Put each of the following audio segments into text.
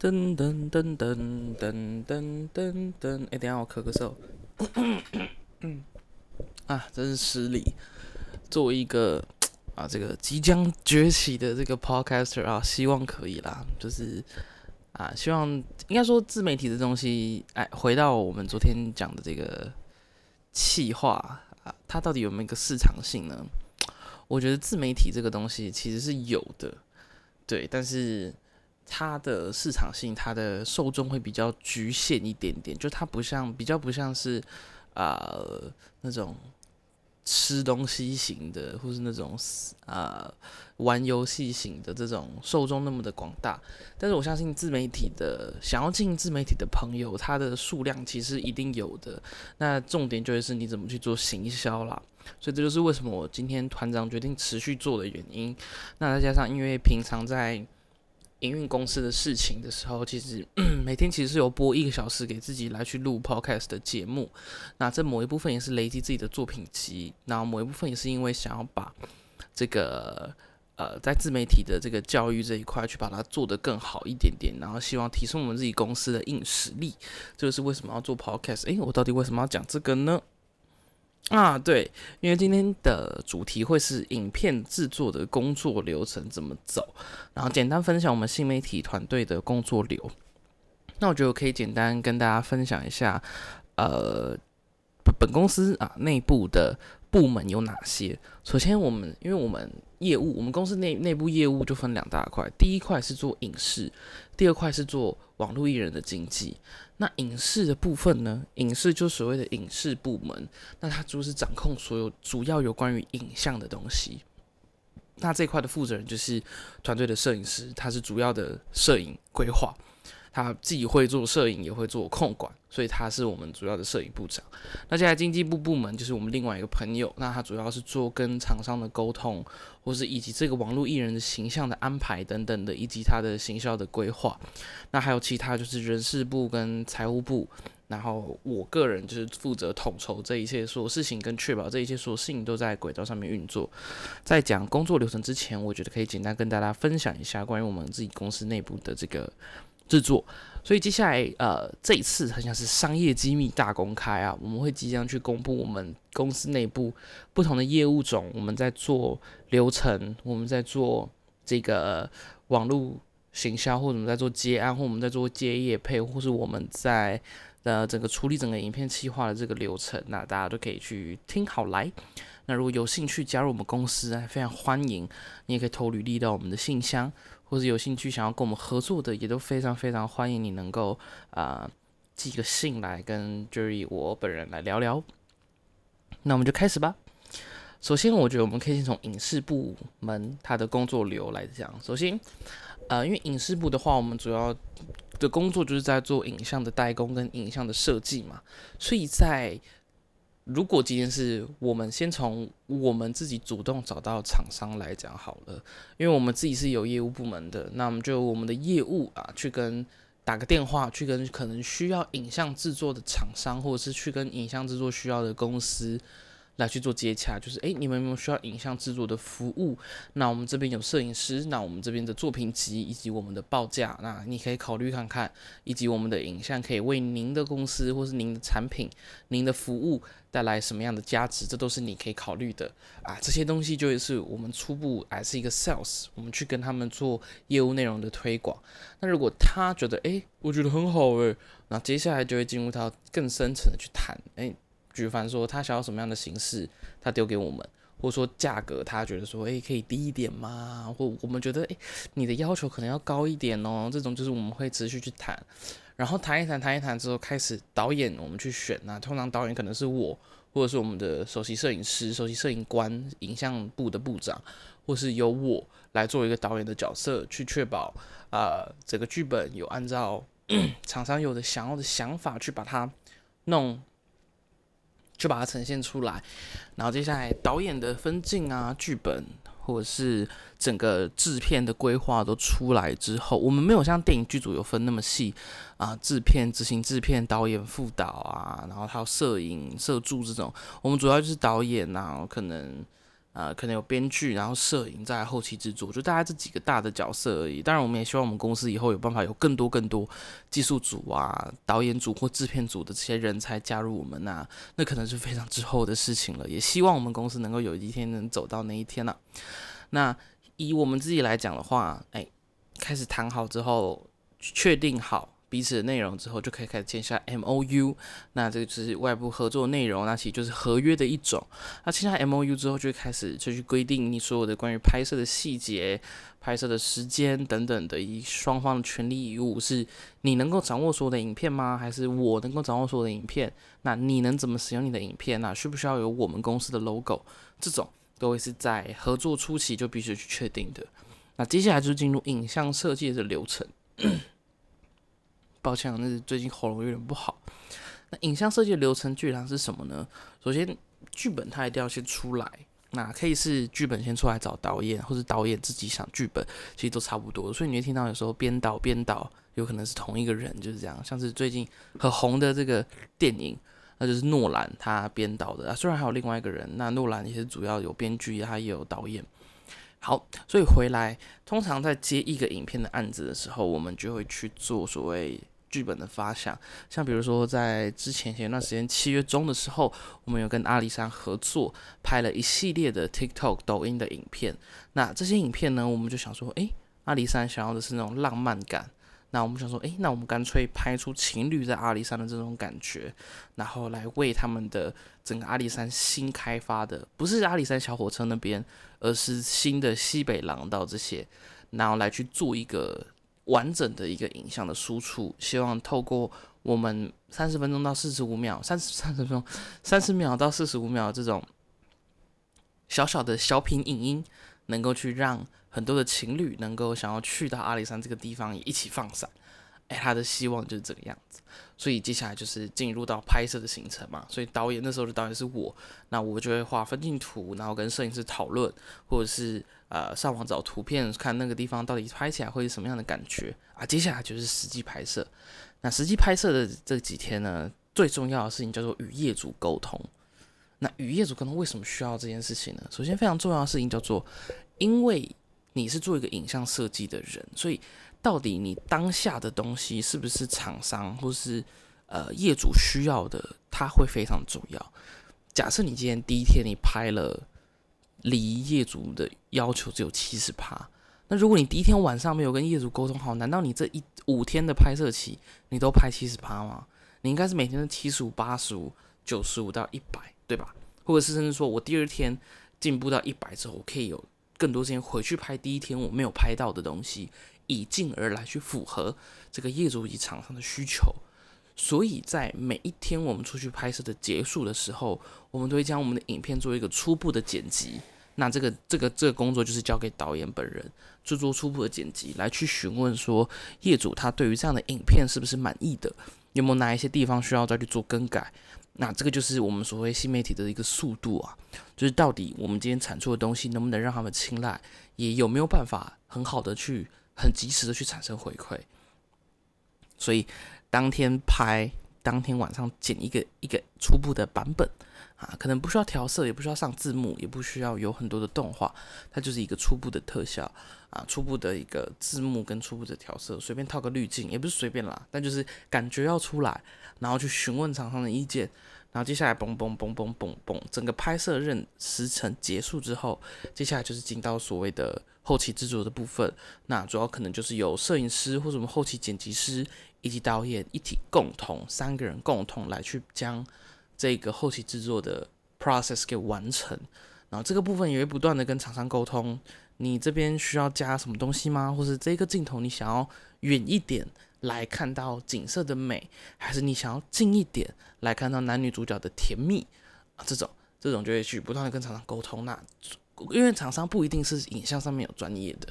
噔噔噔噔噔噔噔噔，哎，等下我咳咳嗽。啊，真是失礼。作为一个啊，这个即将崛起的这个 podcaster 啊，希望可以啦。就是啊，希望应该说自媒体的东西，哎，回到我们昨天讲的这个气化啊，它到底有没有一个市场性呢？我觉得自媒体这个东西其实是有的，对，但是。它的市场性，它的受众会比较局限一点点，就它不像比较不像是啊那种吃东西型的，或是那种啊玩游戏型的这种受众那么的广大。但是我相信自媒体的想要进自媒体的朋友，他的数量其实一定有的。那重点就是你怎么去做行销啦。所以这就是为什么我今天团长决定持续做的原因。那再加上因为平常在营运公司的事情的时候，其实每天其实是有播一个小时给自己来去录 podcast 的节目。那这某一部分也是累积自己的作品集，然后某一部分也是因为想要把这个呃在自媒体的这个教育这一块去把它做得更好一点点，然后希望提升我们自己公司的硬实力。这就是为什么要做 podcast。诶，我到底为什么要讲这个呢？啊，对，因为今天的主题会是影片制作的工作流程怎么走，然后简单分享我们新媒体团队的工作流。那我觉得可以简单跟大家分享一下，呃，本公司啊内部的部门有哪些。首先，我们因为我们业务，我们公司内内部业务就分两大块，第一块是做影视，第二块是做网络艺人的经济。那影视的部分呢？影视就所谓的影视部门，那它就是掌控所有主要有关于影像的东西。那这块的负责人就是团队的摄影师，他是主要的摄影规划。他既会做摄影，也会做控管，所以他是我们主要的摄影部长。那接下来经济部部门就是我们另外一个朋友，那他主要是做跟厂商的沟通，或是以及这个网络艺人的形象的安排等等的，以及他的行销的规划。那还有其他就是人事部跟财务部，然后我个人就是负责统筹这一切所有事情，跟确保这一切所有事情都在轨道上面运作。在讲工作流程之前，我觉得可以简单跟大家分享一下关于我们自己公司内部的这个。制作，所以接下来呃，这一次好像是商业机密大公开啊，我们会即将去公布我们公司内部不同的业务种，我们在做流程，我们在做这个网络行销，或者我们在做接案，或我们在做接业配，或是我们在呃整个处理整个影片企划的这个流程，那大家都可以去听好来。那如果有兴趣加入我们公司，非常欢迎，你也可以投履历到我们的信箱。或者有兴趣想要跟我们合作的，也都非常非常欢迎你能够啊寄个信来跟 Jerry 我本人来聊聊。那我们就开始吧。首先，我觉得我们可以先从影视部门它的工作流来讲。首先，呃，因为影视部的话，我们主要的工作就是在做影像的代工跟影像的设计嘛，所以在如果今天是我们先从我们自己主动找到厂商来讲好了，因为我们自己是有业务部门的，那我们就我们的业务啊，去跟打个电话，去跟可能需要影像制作的厂商，或者是去跟影像制作需要的公司。来去做接洽，就是诶，你们有没有需要影像制作的服务？那我们这边有摄影师，那我们这边的作品集以及我们的报价，那你可以考虑看看，以及我们的影像可以为您的公司或是您的产品、您的服务带来什么样的价值？这都是你可以考虑的啊。这些东西就是我们初步还是一个 sales，我们去跟他们做业务内容的推广。那如果他觉得诶，我觉得很好诶，那接下来就会进入到更深层的去谈诶。举凡说他想要什么样的形式，他丢给我们，或者说价格，他觉得说，诶可以低一点吗？或我们觉得，诶你的要求可能要高一点哦。这种就是我们会持续去谈，然后谈一谈，谈一谈之后，开始导演我们去选。那通常导演可能是我，或者是我们的首席摄影师、首席摄影官、影像部的部长，或是由我来做一个导演的角色，去确保啊整个剧本有按照 厂商有的想要的想法去把它弄。就把它呈现出来，然后接下来导演的分镜啊、剧本或者是整个制片的规划都出来之后，我们没有像电影剧组有分那么细啊，制片、执行制片、导演、副导啊，然后还有摄影、摄助这种，我们主要就是导演啊，可能啊，可能有编剧，然后摄影，在后期制作，就大概这几个大的角色而已。当然，我们也希望我们公司以后有办法有更多更多技术组啊、导演组或制片组的这些人才加入我们呐，那可能是非常之后的事情了。也希望我们公司能够有一天能走到那一天呐。那以我们自己来讲的话，哎，开始谈好之后，确定好。彼此的内容之后，就可以开始签下 M O U。那这个就是外部合作内容，那其实就是合约的一种。那签下 M O U 之后，就开始就去规定你所有的关于拍摄的细节、拍摄的时间等等的一双方的权利义务，是你能够掌握所有的影片吗？还是我能够掌握所有的影片？那你能怎么使用你的影片？那需不需要有我们公司的 logo？这种都会是在合作初期就必须去确定的。那接下来就进入影像设计的流程。抱歉，那是最近喉咙有点不好。那影像设计流程具体上是什么呢？首先，剧本它一定要先出来，那可以是剧本先出来找导演，或者导演自己想剧本，其实都差不多。所以你会听到有时候编导编导有可能是同一个人，就是这样。像是最近很红的这个电影，那就是诺兰他编导的啊。虽然还有另外一个人，那诺兰也是主要有编剧，他也有导演。好，所以回来，通常在接一个影片的案子的时候，我们就会去做所谓剧本的发想。像比如说，在之前前段时间七月中的时候，我们有跟阿里山合作拍了一系列的 TikTok、抖音的影片。那这些影片呢，我们就想说，诶，阿里山想要的是那种浪漫感。那我们想说，诶，那我们干脆拍出情侣在阿里山的这种感觉，然后来为他们的整个阿里山新开发的，不是阿里山小火车那边，而是新的西北廊道这些，然后来去做一个完整的一个影像的输出，希望透过我们三十分钟到四十五秒，三十三十分钟，三十秒到四十五秒这种小小的小品影音，能够去让。很多的情侣能够想要去到阿里山这个地方也一起放伞，哎，他的希望就是这个样子。所以接下来就是进入到拍摄的行程嘛。所以导演那时候的导演是我，那我就会画分镜图，然后跟摄影师讨论，或者是呃上网找图片，看那个地方到底拍起来会是什么样的感觉啊。接下来就是实际拍摄。那实际拍摄的这几天呢，最重要的事情叫做与业主沟通。那与业主沟通为什么需要这件事情呢？首先非常重要的事情叫做，因为你是做一个影像设计的人，所以到底你当下的东西是不是厂商或是呃业主需要的，它会非常重要。假设你今天第一天你拍了离业主的要求只有七十趴，那如果你第一天晚上没有跟业主沟通好，难道你这一五天的拍摄期你都拍七十趴吗？你应该是每天的七十五、八十五、九十五到一百，对吧？或者是甚至说我第二天进步到一百之后，我可以有。更多时间回去拍第一天我没有拍到的东西，以进而来去符合这个业主以及厂商的需求。所以在每一天我们出去拍摄的结束的时候，我们都会将我们的影片做一个初步的剪辑。那这个这个这个工作就是交给导演本人去做初步的剪辑，来去询问说业主他对于这样的影片是不是满意的，有没有哪一些地方需要再去做更改。那这个就是我们所谓新媒体的一个速度啊，就是到底我们今天产出的东西能不能让他们青睐，也有没有办法很好的去很及时的去产生回馈。所以当天拍，当天晚上剪一个一个初步的版本啊，可能不需要调色，也不需要上字幕，也不需要有很多的动画，它就是一个初步的特效啊，初步的一个字幕跟初步的调色，随便套个滤镜，也不是随便啦，但就是感觉要出来。然后去询问厂商的意见，然后接下来嘣嘣嘣嘣嘣嘣，整个拍摄任时程结束之后，接下来就是进到所谓的后期制作的部分。那主要可能就是由摄影师或者我们后期剪辑师以及导演一体共同三个人共同来去将这个后期制作的 process 给完成。然后这个部分也会不断的跟厂商沟通，你这边需要加什么东西吗？或是这个镜头你想要远一点？来看到景色的美，还是你想要近一点来看到男女主角的甜蜜啊？这种这种就会去不断的跟厂商沟通。那因为厂商不一定是影像上面有专业的，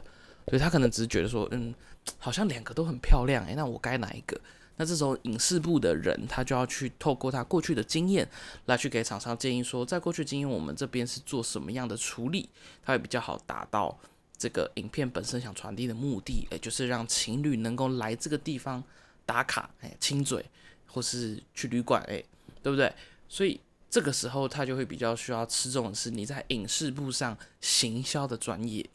所以他可能只是觉得说，嗯，好像两个都很漂亮，诶，那我该哪一个？那这时候影视部的人他就要去透过他过去的经验来去给厂商建议说，在过去经验我们这边是做什么样的处理，他会比较好达到。这个影片本身想传递的目的，哎，就是让情侣能够来这个地方打卡，哎，亲嘴，或是去旅馆，哎，对不对？所以这个时候他就会比较需要吃重的是你在影视部上行销的专业。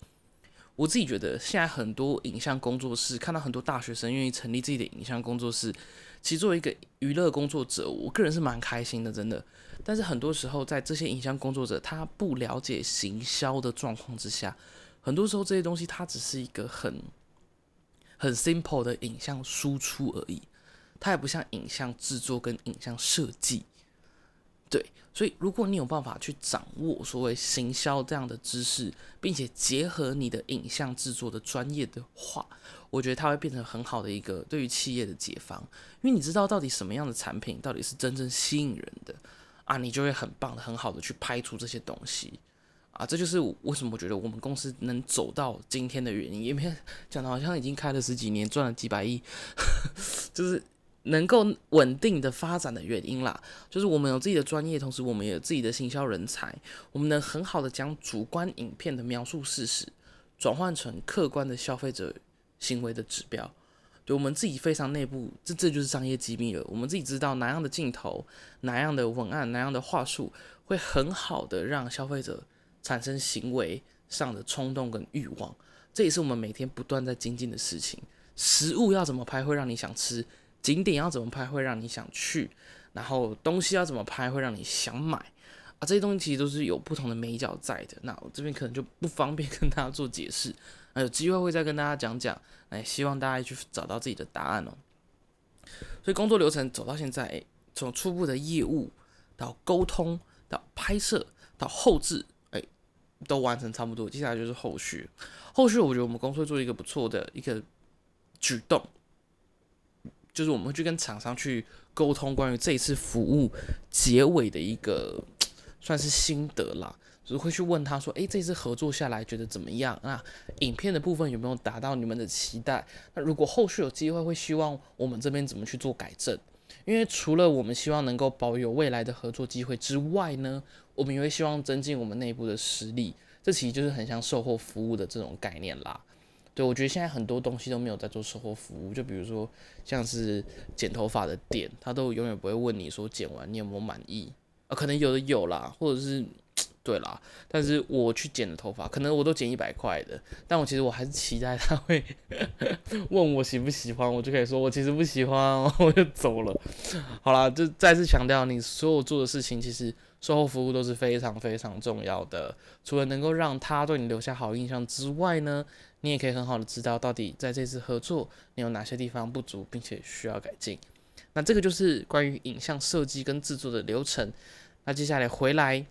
我自己觉得现在很多影像工作室，看到很多大学生愿意成立自己的影像工作室，其实作为一个娱乐工作者，我个人是蛮开心的，真的。但是很多时候在这些影像工作者他不了解行销的状况之下，很多时候这些东西它只是一个很很 simple 的影像输出而已，它也不像影像制作跟影像设计。对，所以如果你有办法去掌握所谓行销这样的知识，并且结合你的影像制作的专业的话，我觉得它会变成很好的一个对于企业的解放，因为你知道到底什么样的产品到底是真正吸引人的啊，你就会很棒的、很好的去拍出这些东西啊，这就是为什么我觉得我们公司能走到今天的原因，因为讲的好像已经开了十几年，赚了几百亿，就是。能够稳定的发展的原因啦，就是我们有自己的专业，同时我们也有自己的行销人才，我们能很好的将主观影片的描述事实转换成客观的消费者行为的指标。对我们自己非常内部，这这就是商业机密了。我们自己知道哪样的镜头、哪样的文案、哪样的话术会很好的让消费者产生行为上的冲动跟欲望，这也是我们每天不断在精进的事情。食物要怎么拍会让你想吃？景点要怎么拍会让你想去，然后东西要怎么拍会让你想买啊？这些东西其实都是有不同的美角在的。那我这边可能就不方便 跟大家做解释，那有机会会再跟大家讲讲。哎，希望大家去找到自己的答案哦。所以工作流程走到现在，从初步的业务到沟通到拍摄到后置，哎，都完成差不多。接下来就是后续，后续我觉得我们公司会做一个不错的一个举动。就是我们会去跟厂商去沟通关于这一次服务结尾的一个算是心得啦，就是会去问他说，诶，这次合作下来觉得怎么样啊？影片的部分有没有达到你们的期待？那如果后续有机会，会希望我们这边怎么去做改正？因为除了我们希望能够保有未来的合作机会之外呢，我们也会希望增进我们内部的实力。这其实就是很像售后服务的这种概念啦。对，我觉得现在很多东西都没有在做售后服务，就比如说像是剪头发的店，他都永远不会问你说剪完你有没有满意啊？可能有的有啦，或者是对啦，但是我去剪的头发，可能我都剪一百块的，但我其实我还是期待他会 问我喜不喜欢，我就可以说我其实不喜欢，我就走了。好啦，就再次强调，你所有做的事情，其实售后服务都是非常非常重要的，除了能够让他对你留下好印象之外呢。你也可以很好的知道到底在这次合作你有哪些地方不足，并且需要改进。那这个就是关于影像设计跟制作的流程。那接下来回来，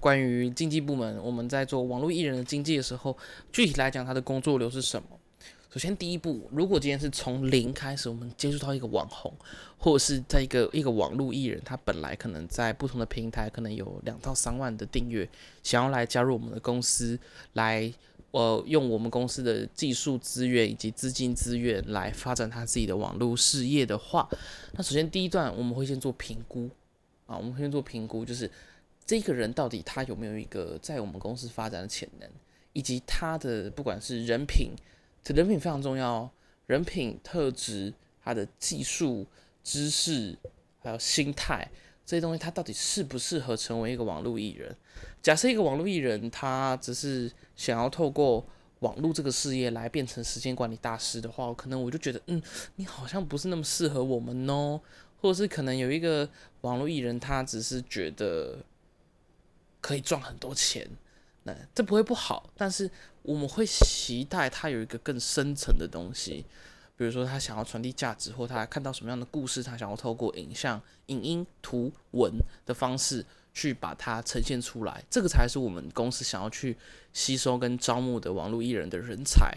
关于经纪部门，我们在做网络艺人的经纪的时候，具体来讲，他的工作流是什么？首先第一步，如果今天是从零开始，我们接触到一个网红，或者是在一个一个网络艺人，他本来可能在不同的平台可能有两到三万的订阅，想要来加入我们的公司来。呃，用我们公司的技术资源以及资金资源来发展他自己的网络事业的话，那首先第一段我们会先做评估啊，我们会先做评估，就是这个人到底他有没有一个在我们公司发展的潜能，以及他的不管是人品，这人品非常重要，人品特质、他的技术知识还有心态。这些东西他到底适不适合成为一个网络艺人？假设一个网络艺人，他只是想要透过网络这个事业来变成时间管理大师的话，可能我就觉得，嗯，你好像不是那么适合我们哦。或者是可能有一个网络艺人，他只是觉得可以赚很多钱，这不会不好，但是我们会期待他有一个更深层的东西。比如说，他想要传递价值，或他看到什么样的故事，他想要透过影像、影音、图文的方式去把它呈现出来，这个才是我们公司想要去吸收跟招募的网络艺人的人才。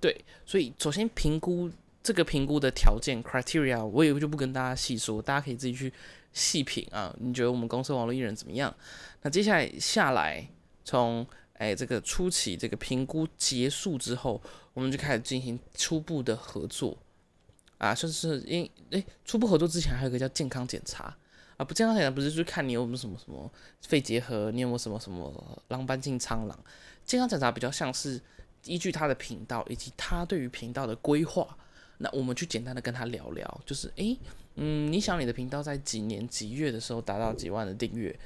对，所以首先评估这个评估的条件 （criteria），我也就不跟大家细说，大家可以自己去细品啊。你觉得我们公司网络艺人怎么样？那接下来下来从。哎，这个初期这个评估结束之后，我们就开始进行初步的合作啊，就是因哎，初步合作之前还有一个叫健康检查啊，不健康检查不是就看你有没有什么什么肺结核，你有没有什么什么狼斑性苍狼？健康检查比较像是依据他的频道以及他对于频道的规划，那我们去简单的跟他聊聊，就是诶，嗯，你想你的频道在几年几月的时候达到几万的订阅？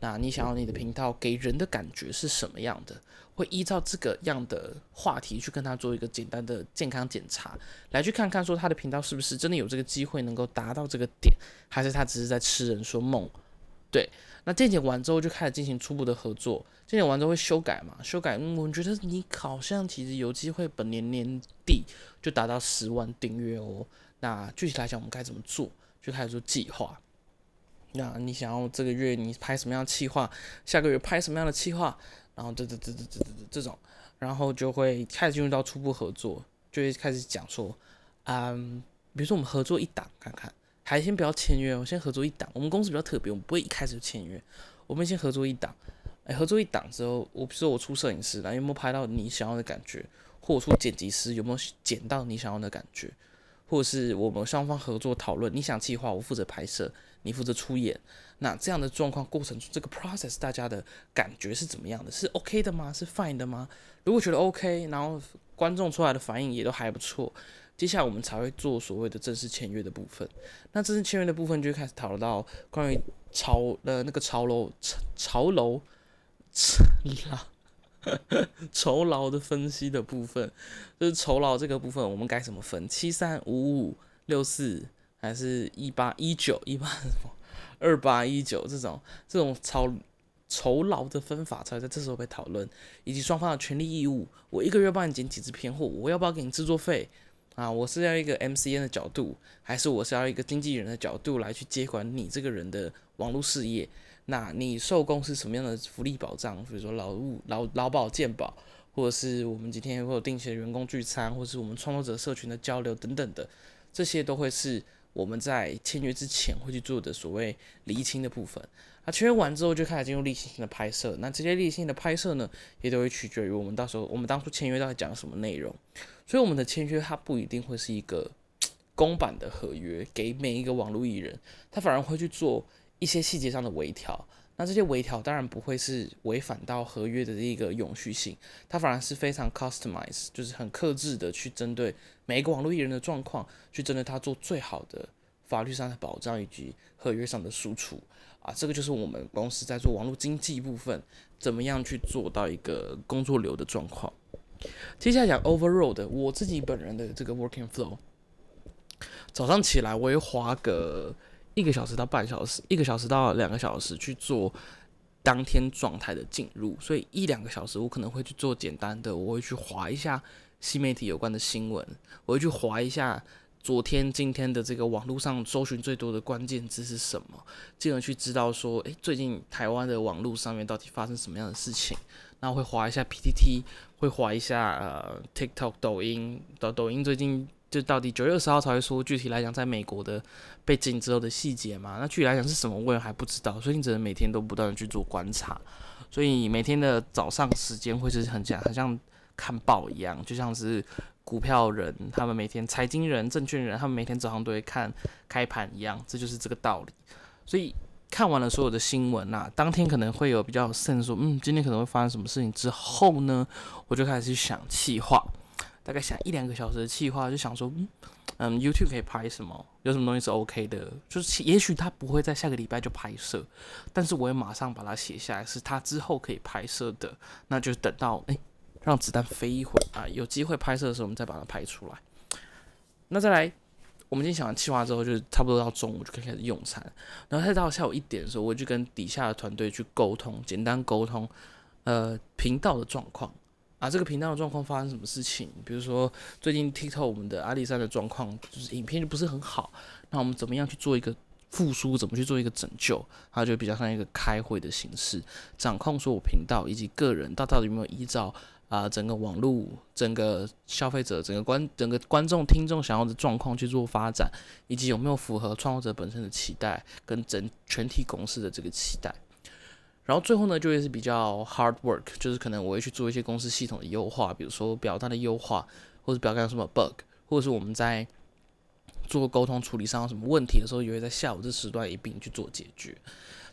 那你想要你的频道给人的感觉是什么样的？会依照这个样的话题去跟他做一个简单的健康检查，来去看看说他的频道是不是真的有这个机会能够达到这个点，还是他只是在痴人说梦？对，那健检完之后就开始进行初步的合作，健检完之后会修改嘛？修改，嗯，我觉得你好像其实有机会本年年底就达到十万订阅哦。那具体来讲，我们该怎么做？就开始做计划。那你想要这个月你拍什么样的计划？下个月拍什么样的计划？然后这这这这这这这种，然后就会开始进入到初步合作，就会开始讲说，嗯，比如说我们合作一档看看，还先不要签约，我先合作一档。我们公司比较特别，我们不会一开始就签约，我们先合作一档。哎，合作一档之后，我比如说我出摄影师，然后有没有拍到你想要的感觉？或者出剪辑师有没有剪到你想要的感觉？或者是我们双方合作讨论，你想计划，我负责拍摄，你负责出演。那这样的状况过程中，这个 process 大家的感觉是怎么样的？是 OK 的吗？是 fine 的吗？如果觉得 OK，然后观众出来的反应也都还不错，接下来我们才会做所谓的正式签约的部分。那正式签约的部分就开始讨论到关于潮的那个潮楼潮潮楼酬劳 的分析的部分，就是酬劳这个部分我们该怎么分？七三五五六四还是一八一九一八什么？二八一九这种这种酬酬劳的分法才会在这时候被讨论，以及双方的权利义务。我一个月帮你剪几支片，货我要不要给你制作费啊？我是要一个 MCN 的角度，还是我是要一个经纪人的角度来去接管你这个人的网络事业？那你受公司什么样的福利保障？比如说劳务劳劳保健保，或者是我们今天会有定期的员工聚餐，或是我们创作者社群的交流等等的，这些都会是。我们在签约之前会去做的所谓厘清的部分，那签约完之后就开始进入例行性的拍摄。那这些例行性的拍摄呢，也都会取决于我们到时候我们当初签约到底讲什么内容。所以我们的签约它不一定会是一个公版的合约，给每一个网络艺人，他反而会去做一些细节上的微调。那这些微调当然不会是违反到合约的一个永续性，它反而是非常 customize，就是很克制的去针对每一个网络艺人的状况，去针对他做最好的法律上的保障以及合约上的输出啊，这个就是我们公司在做网络经济部分怎么样去做到一个工作流的状况。接下来讲 overall 的我自己本人的这个 working flow，早上起来我会花个。一个小时到半小时，一个小时到两个小时去做当天状态的进入，所以一两个小时我可能会去做简单的，我会去划一下新媒体有关的新闻，我会去划一下昨天、今天的这个网络上搜寻最多的关键字是什么，进而去知道说，诶，最近台湾的网络上面到底发生什么样的事情，那会划一下 PTT，会划一下呃 TikTok、抖音，抖抖音最近。就到底九月二十号才会说具体来讲，在美国的被禁之后的细节嘛？那具体来讲是什么，我也还不知道，所以你只能每天都不断的去做观察。所以每天的早上时间会是很像很像看报一样，就像是股票人他们每天财经人、证券人他们每天早上都会看开盘一样，这就是这个道理。所以看完了所有的新闻呐，当天可能会有比较慎说，嗯，今天可能会发生什么事情之后呢，我就开始去想气话。大概想一两个小时的计划，就想说，嗯嗯，YouTube 可以拍什么？有什么东西是 OK 的？就是也许他不会在下个礼拜就拍摄，但是我会马上把它写下来，是他之后可以拍摄的。那就等到哎，让子弹飞一会啊，有机会拍摄的时候，我们再把它拍出来。那再来，我们今天想完计划之后，就是差不多到中午就可以开始用餐。然后再到下午一点的时候，我就跟底下的团队去沟通，简单沟通，呃，频道的状况。啊，这个频道的状况发生什么事情？比如说最近 TikTok 我们的阿里山的状况，就是影片就不是很好。那我们怎么样去做一个复苏？怎么去做一个拯救？它就比较像一个开会的形式，掌控所有频道以及个人，到到底有没有依照啊整个网络、整个消费者、整个观、整个观众、听众想要的状况去做发展，以及有没有符合创作者本身的期待跟整全体公司的这个期待。然后最后呢，就会是比较 hard work，就是可能我会去做一些公司系统的优化，比如说表单的优化，或者表单什么 bug，或者是我们在做沟通处理上有什么问题的时候，也会在下午这时段一并去做解决。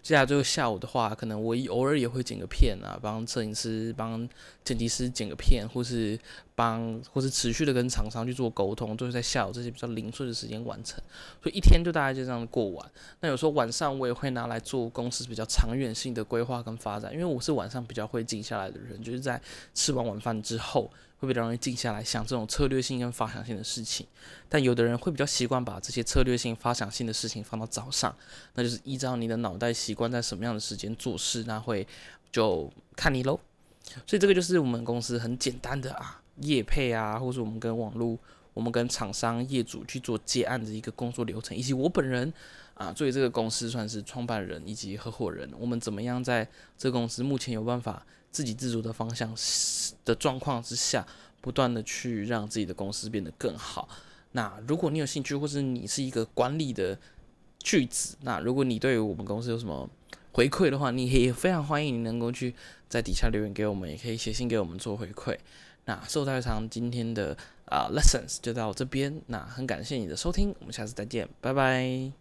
接下来就是下午的话，可能我一偶尔也会剪个片啊，帮摄影师、帮剪辑师剪个片，或是帮或是持续的跟厂商去做沟通，都是在下午这些比较零碎的时间完成，所以一天就大概就这样过完。那有时候晚上我也会拿来做公司比较长远性的规划跟发展，因为我是晚上比较会静下来的人，就是在吃完晚饭之后会比较容易静下来想这种策略性跟发想性的事情。但有的人会比较习惯把这些策略性、发想性的事情放到早上，那就是依照你的脑袋习习惯在什么样的时间做事，那会就看你喽。所以这个就是我们公司很简单的啊，业配啊，或者我们跟网络、我们跟厂商、业主去做接案的一个工作流程，以及我本人啊，作为这个公司算是创办人以及合伙人，我们怎么样在这个公司目前有办法自给自足的方向的状况之下，不断的去让自己的公司变得更好。那如果你有兴趣，或是你是一个管理的句子，那如果你对于我们公司有什么回馈的话，你也非常欢迎你能够去在底下留言给我们，也可以写信给我们做回馈。那寿太长今天的啊 lessons 就到这边，那很感谢你的收听，我们下次再见，拜拜。